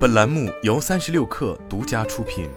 本栏目由三十六氪独家出品。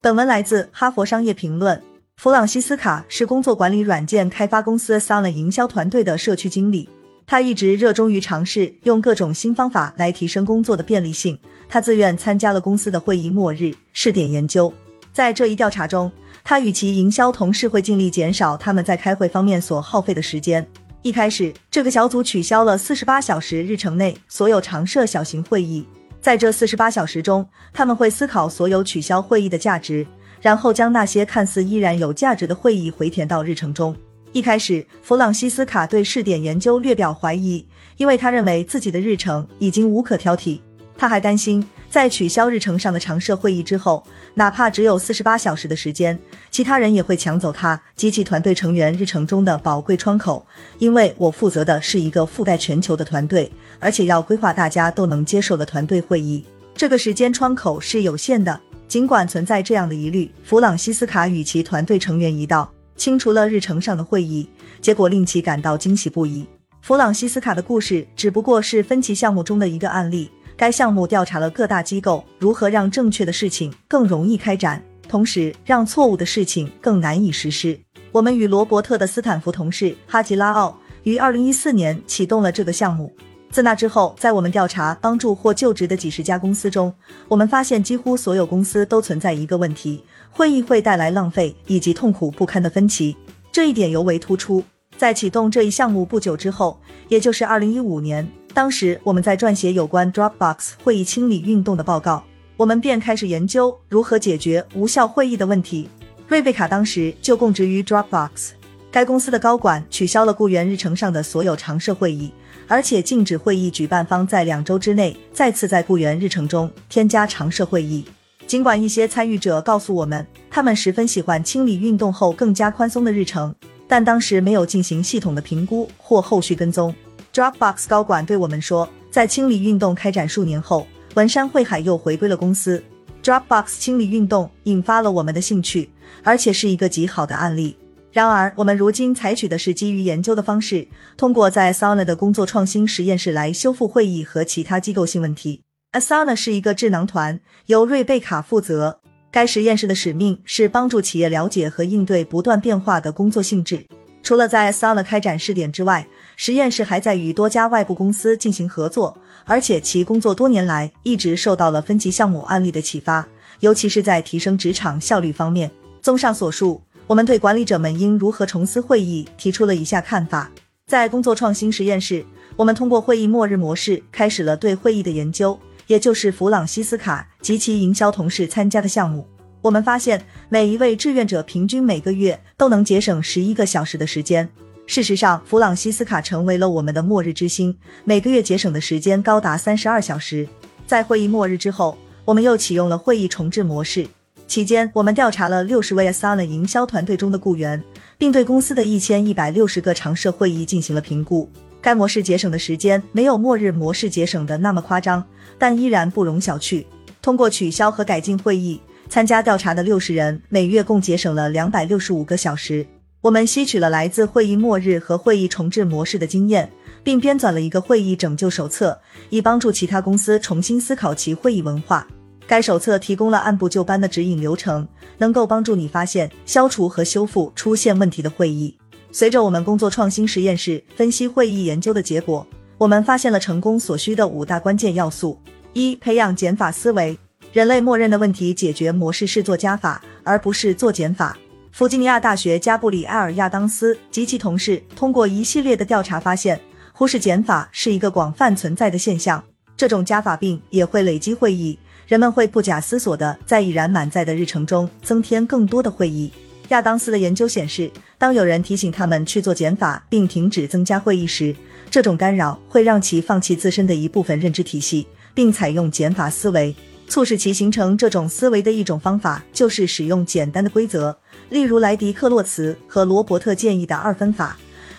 本文来自《哈佛商业评论》。弗朗西斯卡是工作管理软件开发公司 sana 营销团队的社区经理。他一直热衷于尝试用各种新方法来提升工作的便利性。他自愿参加了公司的会议末日试点研究。在这一调查中，他与其营销同事会尽力减少他们在开会方面所耗费的时间。一开始，这个小组取消了四十八小时日程内所有常设小型会议。在这四十八小时中，他们会思考所有取消会议的价值，然后将那些看似依然有价值的会议回填到日程中。一开始，弗朗西斯卡对试点研究略表怀疑，因为他认为自己的日程已经无可挑剔。他还担心。在取消日程上的常设会议之后，哪怕只有四十八小时的时间，其他人也会抢走他及其团队成员日程中的宝贵窗口。因为我负责的是一个覆盖全球的团队，而且要规划大家都能接受的团队会议，这个时间窗口是有限的。尽管存在这样的疑虑，弗朗西斯卡与其团队成员一道清除了日程上的会议，结果令其感到惊喜不已。弗朗西斯卡的故事只不过是分歧项目中的一个案例。该项目调查了各大机构如何让正确的事情更容易开展，同时让错误的事情更难以实施。我们与罗伯特的斯坦福同事哈吉拉奥于二零一四年启动了这个项目。自那之后，在我们调查帮助或就职的几十家公司中，我们发现几乎所有公司都存在一个问题：会议会带来浪费以及痛苦不堪的分歧。这一点尤为突出。在启动这一项目不久之后，也就是二零一五年。当时我们在撰写有关 Dropbox 会议清理运动的报告，我们便开始研究如何解决无效会议的问题。瑞贝卡当时就供职于 Dropbox，该公司的高管取消了雇员日程上的所有常设会议，而且禁止会议举办方在两周之内再次在雇员日程中添加常设会议。尽管一些参与者告诉我们，他们十分喜欢清理运动后更加宽松的日程，但当时没有进行系统的评估或后续跟踪。Dropbox 高管对我们说，在清理运动开展数年后，文山会海又回归了公司。Dropbox 清理运动引发了我们的兴趣，而且是一个极好的案例。然而，我们如今采取的是基于研究的方式，通过在 Asana 的工作创新实验室来修复会议和其他机构性问题。Asana 是一个智囊团，由瑞贝卡负责。该实验室的使命是帮助企业了解和应对不断变化的工作性质。除了在 Sana 开展试点之外，实验室还在与多家外部公司进行合作，而且其工作多年来一直受到了分级项目案例的启发，尤其是在提升职场效率方面。综上所述，我们对管理者们应如何重思会议提出了以下看法：在工作创新实验室，我们通过会议末日模式开始了对会议的研究，也就是弗朗西斯卡及其营销同事参加的项目。我们发现，每一位志愿者平均每个月都能节省十一个小时的时间。事实上，弗朗西斯卡成为了我们的末日之星，每个月节省的时间高达三十二小时。在会议末日之后，我们又启用了会议重置模式。期间，我们调查了六十位 Asana 营销团队中的雇员，并对公司的一千一百六十个常设会议进行了评估。该模式节省的时间没有末日模式节省的那么夸张，但依然不容小觑。通过取消和改进会议，参加调查的六十人每月共节省了两百六十五个小时。我们吸取了来自会议末日和会议重置模式的经验，并编纂了一个会议拯救手册，以帮助其他公司重新思考其会议文化。该手册提供了按部就班的指引流程，能够帮助你发现、消除和修复出现问题的会议。随着我们工作创新实验室分析会议研究的结果，我们发现了成功所需的五大关键要素：一、培养减法思维。人类默认的问题解决模式是做加法，而不是做减法。弗吉尼亚大学加布里埃尔·亚当斯及其同事通过一系列的调查发现，忽视减法是一个广泛存在的现象。这种加法病也会累积会议，人们会不假思索地在已然满载的日程中增添更多的会议。亚当斯的研究显示，当有人提醒他们去做减法并停止增加会议时，这种干扰会让其放弃自身的一部分认知体系，并采用减法思维。促使其形成这种思维的一种方法，就是使用简单的规则，例如莱迪克洛茨和罗伯特建议的二分法。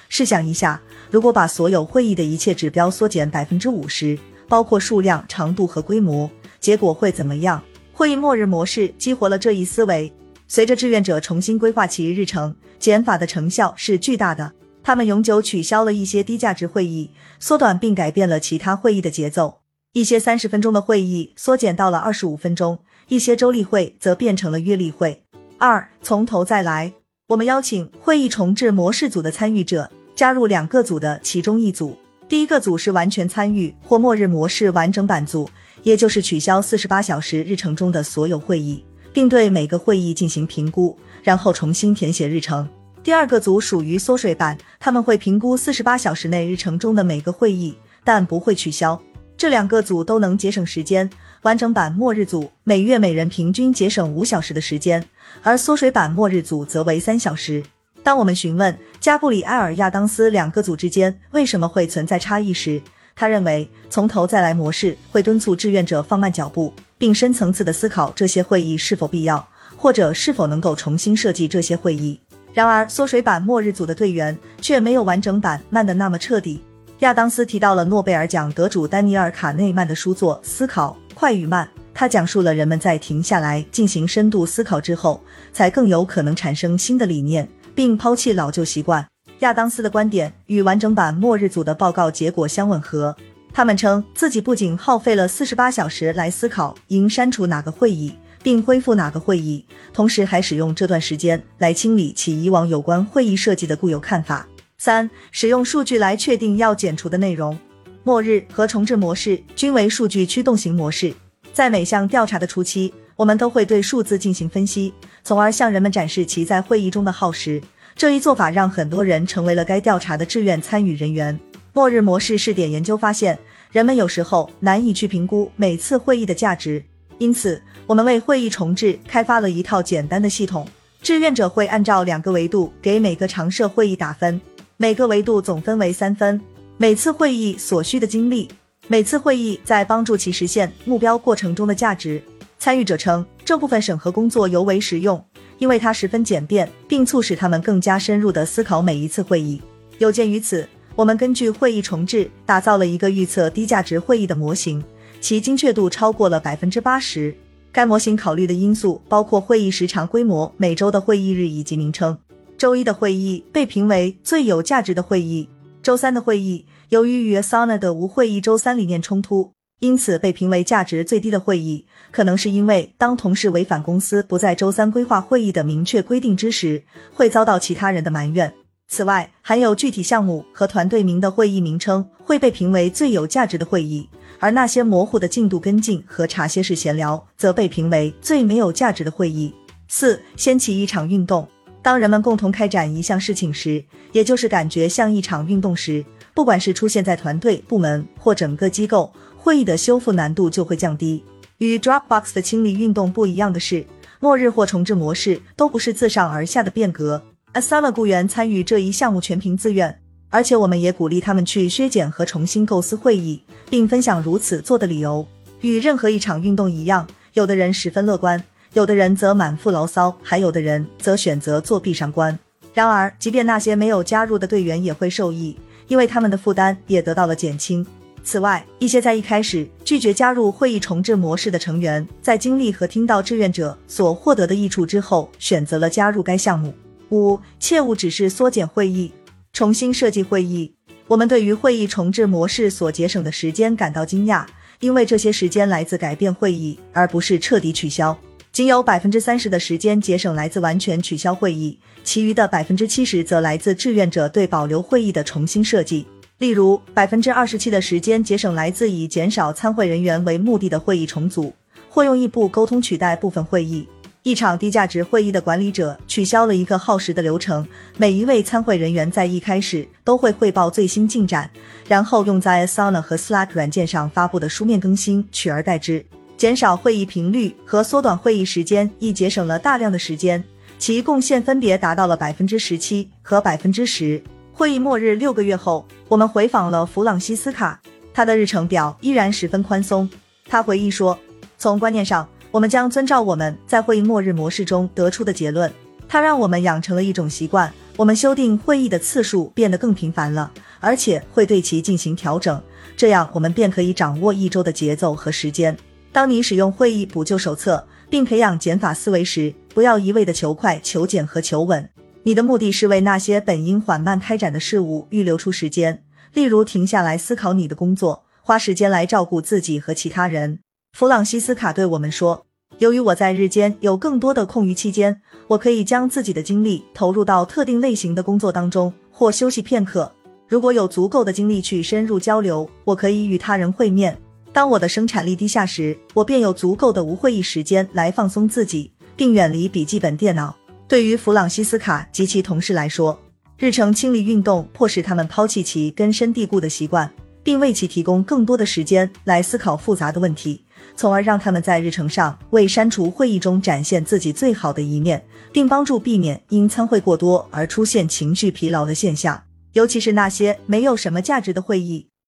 试想一下，如果把所有会议的一切指标缩减百分之五十，包括数量、长度和规模，结果会怎么样？会议末日模式激活了这一思维。随着志愿者重新规划其日程，减法的成效是巨大的。他们永久取消了一些低价值会议，缩短并改变了其他会议的节奏。一些三十分钟的会议缩减到了二十五分钟，一些周例会则变成了月例会。二，从头再来。我们邀请会议重置模式组的参与者加入两个组的其中一组。第一个组是完全参与或末日模式完整版组，也就是取消四十八小时日程中的所有会议，并对每个会议进行评估，然后重新填写日程。第二个组属于缩水版，他们会评估四十八小时内日程中的每个会议，但不会取消。这两个组都能节省时间。完整版末日组每月每人平均节省五小时的时间，而缩水版末日组则为三小时。当我们询问加布里埃尔·亚当斯两个组之间为什么会存在差异时，他认为从头再来模式会敦促志愿者放慢脚步，并深层次的思考这些会议是否必要，或者是否能够重新设计这些会议。然而，缩水版末日组的队员却没有完整版慢的那么彻底。亚当斯提到了诺贝尔奖得主丹尼尔·卡内曼的书作《思考快与慢》，他讲述了人们在停下来进行深度思考之后，才更有可能产生新的理念，并抛弃老旧习惯。亚当斯的观点与完整版末日组的报告结果相吻合。他们称自己不仅耗费了四十八小时来思考应删除哪个会议。并恢复哪个会议，同时还使用这段时间来清理其以往有关会议设计的固有看法。三、使用数据来确定要减除的内容。末日和重置模式均为数据驱动型模式，在每项调查的初期，我们都会对数字进行分析，从而向人们展示其在会议中的耗时。这一做法让很多人成为了该调查的志愿参与人员。末日模式试点研究发现，人们有时候难以去评估每次会议的价值。因此，我们为会议重置开发了一套简单的系统。志愿者会按照两个维度给每个常设会议打分，每个维度总分为三分。每次会议所需的精力，每次会议在帮助其实现目标过程中的价值。参与者称，这部分审核工作尤为实用，因为它十分简便，并促使他们更加深入地思考每一次会议。有鉴于此，我们根据会议重置打造了一个预测低价值会议的模型。其精确度超过了百分之八十。该模型考虑的因素包括会议时长、规模、每周的会议日以及名称。周一的会议被评为最有价值的会议。周三的会议由于与 Asana 的无会议周三理念冲突，因此被评为价值最低的会议。可能是因为当同事违反公司不在周三规划会议的明确规定之时，会遭到其他人的埋怨。此外，含有具体项目和团队名的会议名称会被评为最有价值的会议。而那些模糊的进度跟进和茶歇式闲聊，则被评为最没有价值的会议。四、掀起一场运动。当人们共同开展一项事情时，也就是感觉像一场运动时，不管是出现在团队、部门或整个机构，会议的修复难度就会降低。与 Dropbox 的清理运动不一样的是，末日或重置模式都不是自上而下的变革。Asana 雇员参与这一项目全凭自愿。而且我们也鼓励他们去削减和重新构思会议，并分享如此做的理由。与任何一场运动一样，有的人十分乐观，有的人则满腹牢骚，还有的人则选择做闭上关。然而，即便那些没有加入的队员也会受益，因为他们的负担也得到了减轻。此外，一些在一开始拒绝加入会议重置模式的成员，在经历和听到志愿者所获得的益处之后，选择了加入该项目。五，切勿只是缩减会议。重新设计会议，我们对于会议重置模式所节省的时间感到惊讶，因为这些时间来自改变会议，而不是彻底取消。仅有百分之三十的时间节省来自完全取消会议，其余的百分之七十则来自志愿者对保留会议的重新设计。例如，百分之二十七的时间节省来自以减少参会人员为目的的会议重组，或用异步沟通取代部分会议。一场低价值会议的管理者取消了一个耗时的流程，每一位参会人员在一开始都会汇报最新进展，然后用在 Asana 和 Slack 软件上发布的书面更新取而代之。减少会议频率和缩短会议时间亦节省了大量的时间，其贡献分别达到了百分之十七和百分之十。会议末日六个月后，我们回访了弗朗西斯卡，他的日程表依然十分宽松。他回忆说，从观念上。我们将遵照我们在会议末日模式中得出的结论。它让我们养成了一种习惯：我们修订会议的次数变得更频繁了，而且会对其进行调整。这样，我们便可以掌握一周的节奏和时间。当你使用会议补救手册并培养减法思维时，不要一味的求快、求简和求稳。你的目的是为那些本应缓慢开展的事物预留出时间，例如停下来思考你的工作，花时间来照顾自己和其他人。弗朗西斯卡对我们说：“由于我在日间有更多的空余期间，我可以将自己的精力投入到特定类型的工作当中，或休息片刻。如果有足够的精力去深入交流，我可以与他人会面。当我的生产力低下时，我便有足够的无会议时间来放松自己，并远离笔记本电脑。”对于弗朗西斯卡及其同事来说，日程清理运动迫使他们抛弃其根深蒂固的习惯，并为其提供更多的时间来思考复杂的问题，从而让他们在日程上为删除会议中展现自己最好的一面，并帮助避免因参会过多而出现情绪疲劳的现象，尤其是那些没有什么价值的会议。